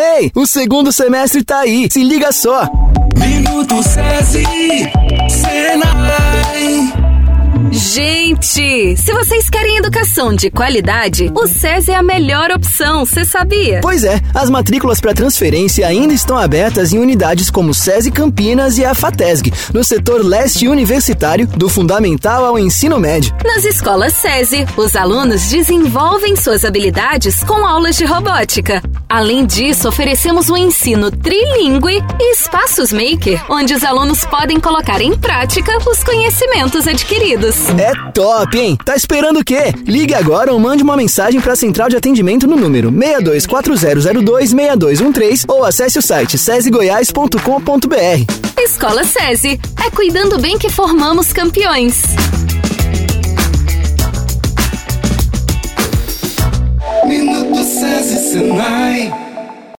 Ei, o segundo semestre tá aí, se liga só! Minuto SESI, Senai. Gente, se vocês querem educação de qualidade, o SESI é a melhor opção, você sabia? Pois é, as matrículas para transferência ainda estão abertas em unidades como SESI Campinas e a FATESG, no setor leste universitário, do fundamental ao ensino médio. Nas escolas SESI, os alunos desenvolvem suas habilidades com aulas de robótica. Além disso, oferecemos um ensino trilingue e espaços maker, onde os alunos podem colocar em prática os conhecimentos adquiridos. É top, hein? Tá esperando o quê? Ligue agora ou mande uma mensagem para a central de atendimento no número 6240026213 ou acesse o site sesegoias.com.br. Escola SESI. É cuidando bem que formamos campeões. Minuto SESI Senai.